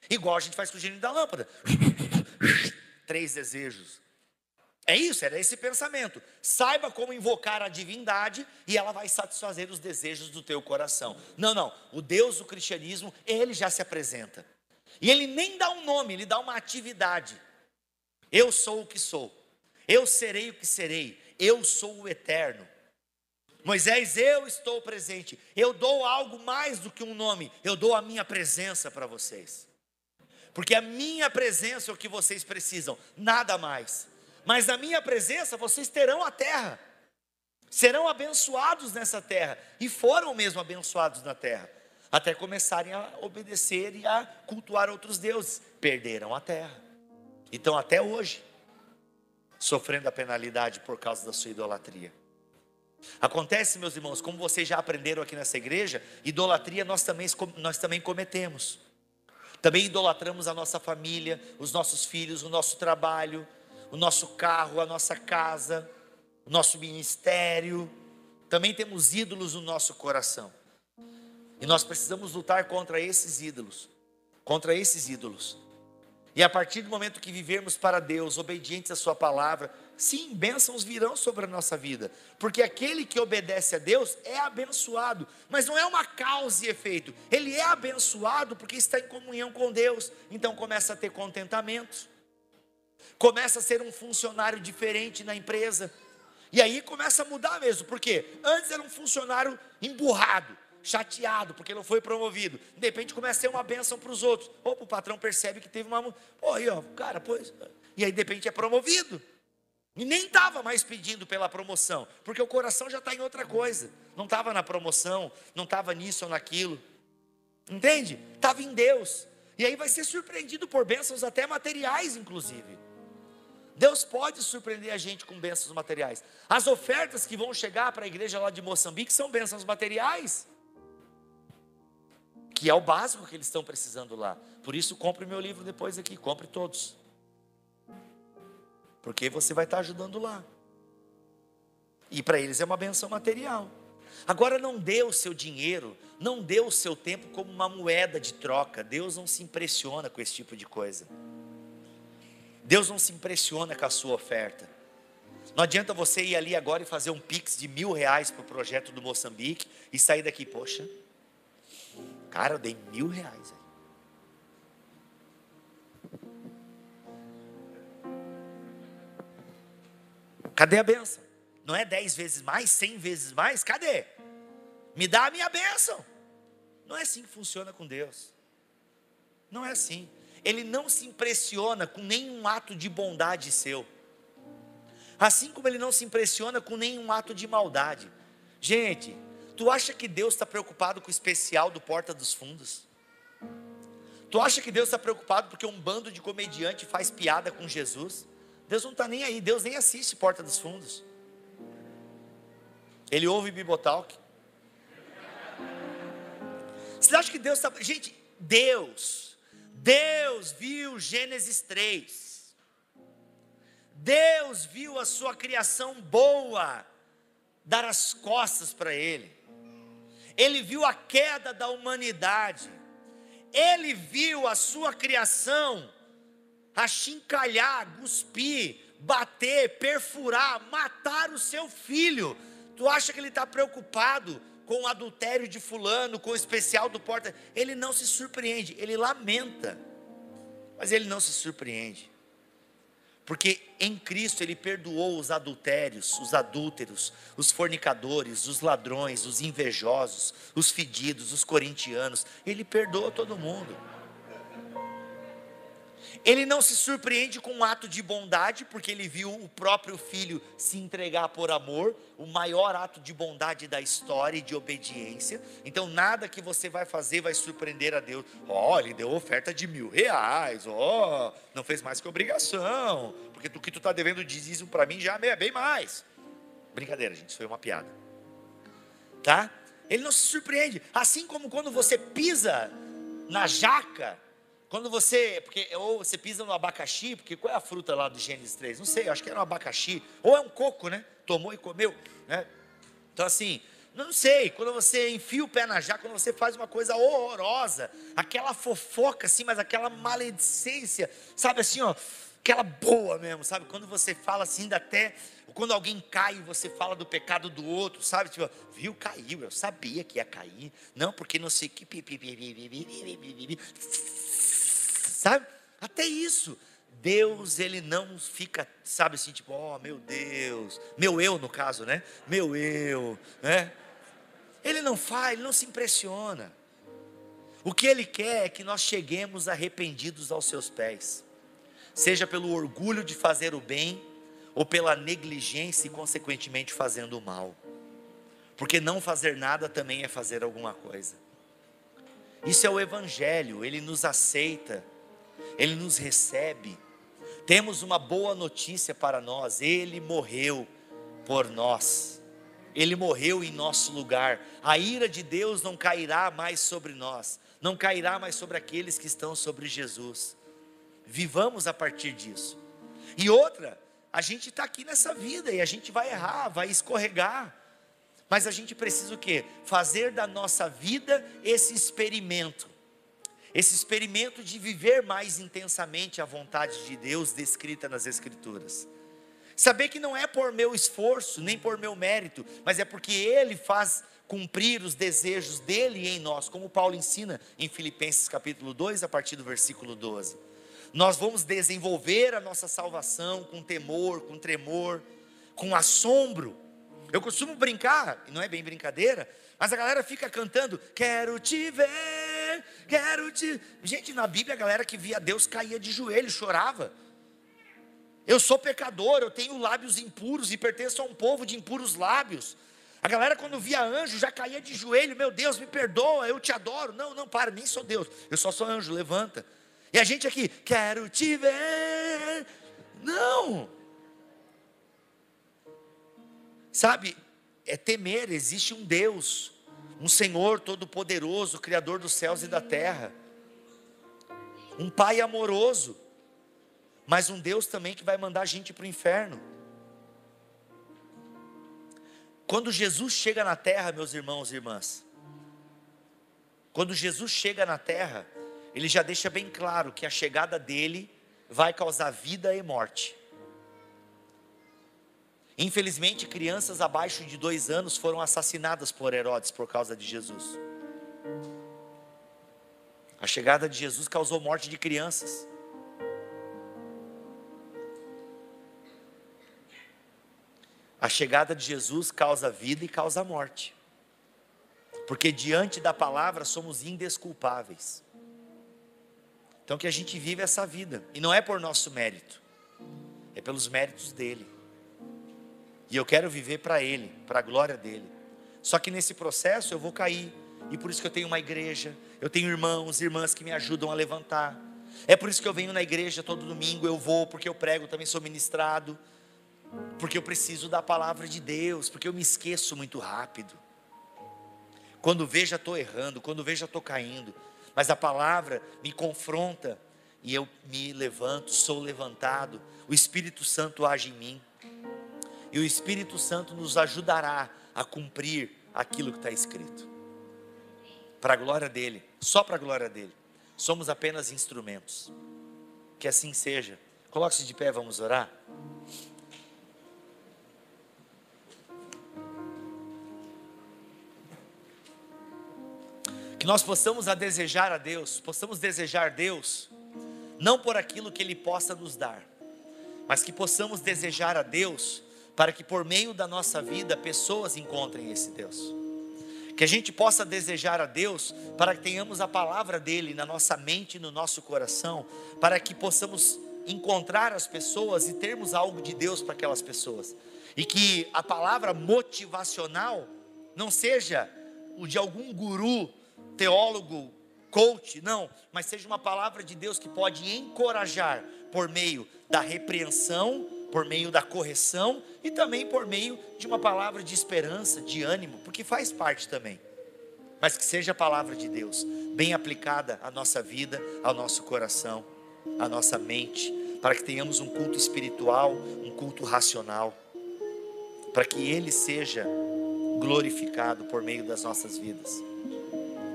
Igual a gente faz com o gênio da lâmpada. Três desejos. É isso, era esse pensamento. Saiba como invocar a divindade e ela vai satisfazer os desejos do teu coração. Não, não. O Deus do cristianismo, ele já se apresenta. E ele nem dá um nome, ele dá uma atividade. Eu sou o que sou. Eu serei o que serei. Eu sou o eterno. Moisés, eu estou presente. Eu dou algo mais do que um nome. Eu dou a minha presença para vocês. Porque a minha presença é o que vocês precisam, nada mais mas na minha presença vocês terão a terra, serão abençoados nessa terra, e foram mesmo abençoados na terra, até começarem a obedecer e a cultuar outros deuses, perderam a terra, então até hoje, sofrendo a penalidade por causa da sua idolatria. Acontece, meus irmãos, como vocês já aprenderam aqui nessa igreja, idolatria nós também, nós também cometemos. Também idolatramos a nossa família, os nossos filhos, o nosso trabalho, o nosso carro, a nossa casa, o nosso ministério. Também temos ídolos no nosso coração. E nós precisamos lutar contra esses ídolos. Contra esses ídolos. E a partir do momento que vivermos para Deus, obedientes à Sua palavra, sim, bênçãos virão sobre a nossa vida, porque aquele que obedece a Deus é abençoado, mas não é uma causa e efeito, ele é abençoado porque está em comunhão com Deus, então começa a ter contentamento, começa a ser um funcionário diferente na empresa. E aí começa a mudar mesmo, porque antes era um funcionário emburrado, chateado, porque não foi promovido. De repente começa a ser uma bênção para os outros. Opa, o patrão percebe que teve uma. Pô, aí, ó, cara, pois. E aí de repente é promovido. E nem estava mais pedindo pela promoção, porque o coração já está em outra coisa. Não estava na promoção, não estava nisso ou naquilo. Entende? Estava em Deus. E aí vai ser surpreendido por bênçãos até materiais, inclusive. Deus pode surpreender a gente com bênçãos materiais. As ofertas que vão chegar para a igreja lá de Moçambique são bênçãos materiais. Que é o básico que eles estão precisando lá. Por isso, compre meu livro depois aqui, compre todos. Porque você vai estar ajudando lá. E para eles é uma benção material. Agora não dê o seu dinheiro, não dê o seu tempo como uma moeda de troca. Deus não se impressiona com esse tipo de coisa. Deus não se impressiona com a sua oferta. Não adianta você ir ali agora e fazer um pix de mil reais para o projeto do Moçambique e sair daqui, poxa, cara, eu dei mil reais. Cadê a benção? Não é dez vezes mais, cem vezes mais? Cadê? Me dá a minha bênção. Não é assim que funciona com Deus. Não é assim. Ele não se impressiona com nenhum ato de bondade seu. Assim como ele não se impressiona com nenhum ato de maldade. Gente, tu acha que Deus está preocupado com o especial do Porta dos Fundos? Tu acha que Deus está preocupado porque um bando de comediante faz piada com Jesus? Deus não está nem aí, Deus nem assiste Porta dos Fundos. Ele ouve Bibotalk. Você acha que Deus está. Gente, Deus, Deus viu Gênesis 3. Deus viu a sua criação boa dar as costas para Ele. Ele viu a queda da humanidade. Ele viu a sua criação achincalhar, cuspir, bater, perfurar, matar o seu filho. Tu acha que ele está preocupado com o adultério de fulano, com o especial do porta. Ele não se surpreende, ele lamenta. Mas ele não se surpreende. Porque em Cristo ele perdoou os adultérios, os adúlteros, os fornicadores, os ladrões, os invejosos, os fedidos, os corintianos. Ele perdoa todo mundo. Ele não se surpreende com um ato de bondade, porque ele viu o próprio filho se entregar por amor, o maior ato de bondade da história e de obediência. Então, nada que você vai fazer vai surpreender a Deus. Ó, oh, ele deu oferta de mil reais, ó, oh, não fez mais que obrigação, porque do que tu está devendo de dízimo para mim já é bem mais. Brincadeira, gente, isso foi uma piada. Tá? Ele não se surpreende. Assim como quando você pisa na jaca quando você, porque ou você pisa no abacaxi, porque qual é a fruta lá do Gênesis 3? Não sei, acho que era um abacaxi, ou é um coco, né? Tomou e comeu, né? Então assim, não sei, quando você enfia o pé na jaca, quando você faz uma coisa horrorosa, aquela fofoca assim, mas aquela maledicência, sabe assim, ó, aquela boa mesmo, sabe? Quando você fala assim, ainda até quando alguém cai, você fala do pecado do outro, sabe? Tipo, viu, caiu, eu sabia que ia cair. Não, porque não sei que sabe? Até isso. Deus, ele não fica, sabe assim, tipo, oh meu Deus, meu eu no caso, né? Meu eu, né? Ele não faz, ele não se impressiona. O que ele quer é que nós cheguemos arrependidos aos seus pés, seja pelo orgulho de fazer o bem, ou pela negligência e, consequentemente, fazendo o mal. Porque não fazer nada também é fazer alguma coisa. Isso é o Evangelho, ele nos aceita ele nos recebe. Temos uma boa notícia para nós: Ele morreu por nós. Ele morreu em nosso lugar. A ira de Deus não cairá mais sobre nós, não cairá mais sobre aqueles que estão sobre Jesus. Vivamos a partir disso. E outra, a gente está aqui nessa vida e a gente vai errar, vai escorregar. Mas a gente precisa o quê? Fazer da nossa vida esse experimento esse experimento de viver mais intensamente a vontade de Deus descrita nas Escrituras. Saber que não é por meu esforço, nem por meu mérito, mas é porque Ele faz cumprir os desejos dele em nós, como Paulo ensina em Filipenses capítulo 2, a partir do versículo 12. Nós vamos desenvolver a nossa salvação com temor, com tremor, com assombro. Eu costumo brincar, e não é bem brincadeira, mas a galera fica cantando: Quero te ver quero te. Gente, na Bíblia a galera que via Deus caía de joelho, chorava. Eu sou pecador, eu tenho lábios impuros e pertenço a um povo de impuros lábios. A galera, quando via anjo, já caía de joelho: Meu Deus, me perdoa, eu te adoro. Não, não, para, nem sou Deus, eu só sou anjo, levanta. E a gente aqui, quero te ver. Não. Sabe, é temer, existe um Deus um Senhor todo-poderoso, Criador dos céus e da terra, um Pai amoroso, mas um Deus também que vai mandar a gente para o inferno. Quando Jesus chega na terra, meus irmãos e irmãs, quando Jesus chega na terra, ele já deixa bem claro que a chegada dele vai causar vida e morte. Infelizmente, crianças abaixo de dois anos foram assassinadas por Herodes por causa de Jesus. A chegada de Jesus causou morte de crianças. A chegada de Jesus causa vida e causa morte. Porque diante da palavra somos indesculpáveis. Então que a gente vive essa vida. E não é por nosso mérito. É pelos méritos dele. E eu quero viver para ele, para a glória dele. Só que nesse processo eu vou cair. E por isso que eu tenho uma igreja, eu tenho irmãos, irmãs que me ajudam a levantar. É por isso que eu venho na igreja todo domingo, eu vou porque eu prego, também sou ministrado porque eu preciso da palavra de Deus, porque eu me esqueço muito rápido. Quando vejo, estou errando, quando vejo, estou caindo, mas a palavra me confronta e eu me levanto, sou levantado, o Espírito Santo age em mim, e o Espírito Santo nos ajudará a cumprir aquilo que está escrito, para a glória dEle, só para a glória dEle, somos apenas instrumentos, que assim seja. Coloque-se de pé, vamos orar. Que nós possamos a desejar a Deus, possamos desejar Deus, não por aquilo que Ele possa nos dar, mas que possamos desejar a Deus, para que por meio da nossa vida pessoas encontrem esse Deus. Que a gente possa desejar a Deus, para que tenhamos a palavra dEle na nossa mente e no nosso coração, para que possamos encontrar as pessoas e termos algo de Deus para aquelas pessoas. E que a palavra motivacional não seja o de algum guru teólogo, coach, não, mas seja uma palavra de Deus que pode encorajar por meio da repreensão, por meio da correção e também por meio de uma palavra de esperança, de ânimo, porque faz parte também. Mas que seja a palavra de Deus, bem aplicada à nossa vida, ao nosso coração, à nossa mente, para que tenhamos um culto espiritual, um culto racional, para que Ele seja glorificado por meio das nossas vidas.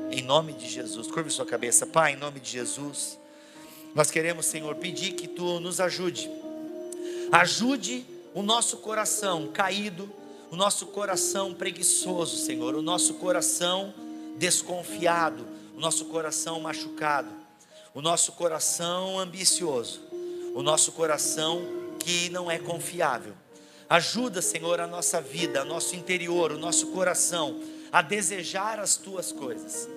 Em nome de Jesus, curve sua cabeça, Pai, em nome de Jesus. Nós queremos, Senhor, pedir que tu nos ajude. Ajude o nosso coração caído, o nosso coração preguiçoso, Senhor, o nosso coração desconfiado, o nosso coração machucado, o nosso coração ambicioso, o nosso coração que não é confiável. Ajuda, Senhor, a nossa vida, o nosso interior, o nosso coração a desejar as tuas coisas.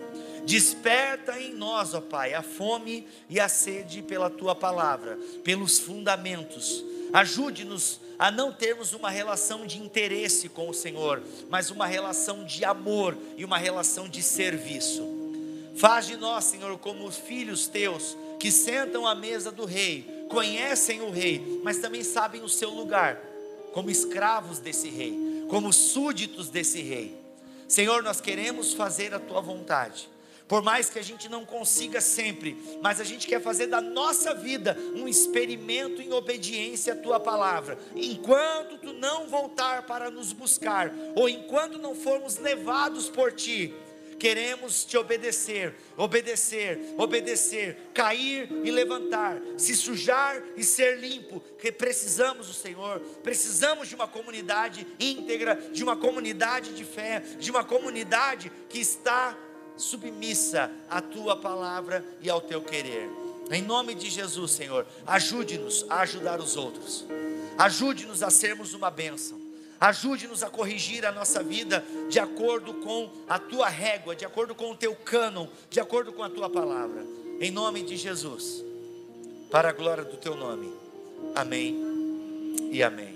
Desperta em nós, ó Pai, a fome e a sede pela tua palavra, pelos fundamentos. Ajude-nos a não termos uma relação de interesse com o Senhor, mas uma relação de amor e uma relação de serviço. Faz de nós, Senhor, como os filhos teus que sentam à mesa do rei, conhecem o rei, mas também sabem o seu lugar, como escravos desse rei, como súditos desse rei. Senhor, nós queremos fazer a tua vontade. Por mais que a gente não consiga sempre, mas a gente quer fazer da nossa vida um experimento em obediência à tua palavra. Enquanto tu não voltar para nos buscar, ou enquanto não formos levados por ti, queremos te obedecer, obedecer, obedecer, cair e levantar, se sujar e ser limpo, porque precisamos do Senhor, precisamos de uma comunidade íntegra, de uma comunidade de fé, de uma comunidade que está submissa à tua palavra e ao teu querer. Em nome de Jesus, Senhor, ajude-nos a ajudar os outros, ajude-nos a sermos uma bênção. Ajude-nos a corrigir a nossa vida de acordo com a tua régua, de acordo com o teu cânon, de acordo com a tua palavra. Em nome de Jesus, para a glória do teu nome. Amém e amém.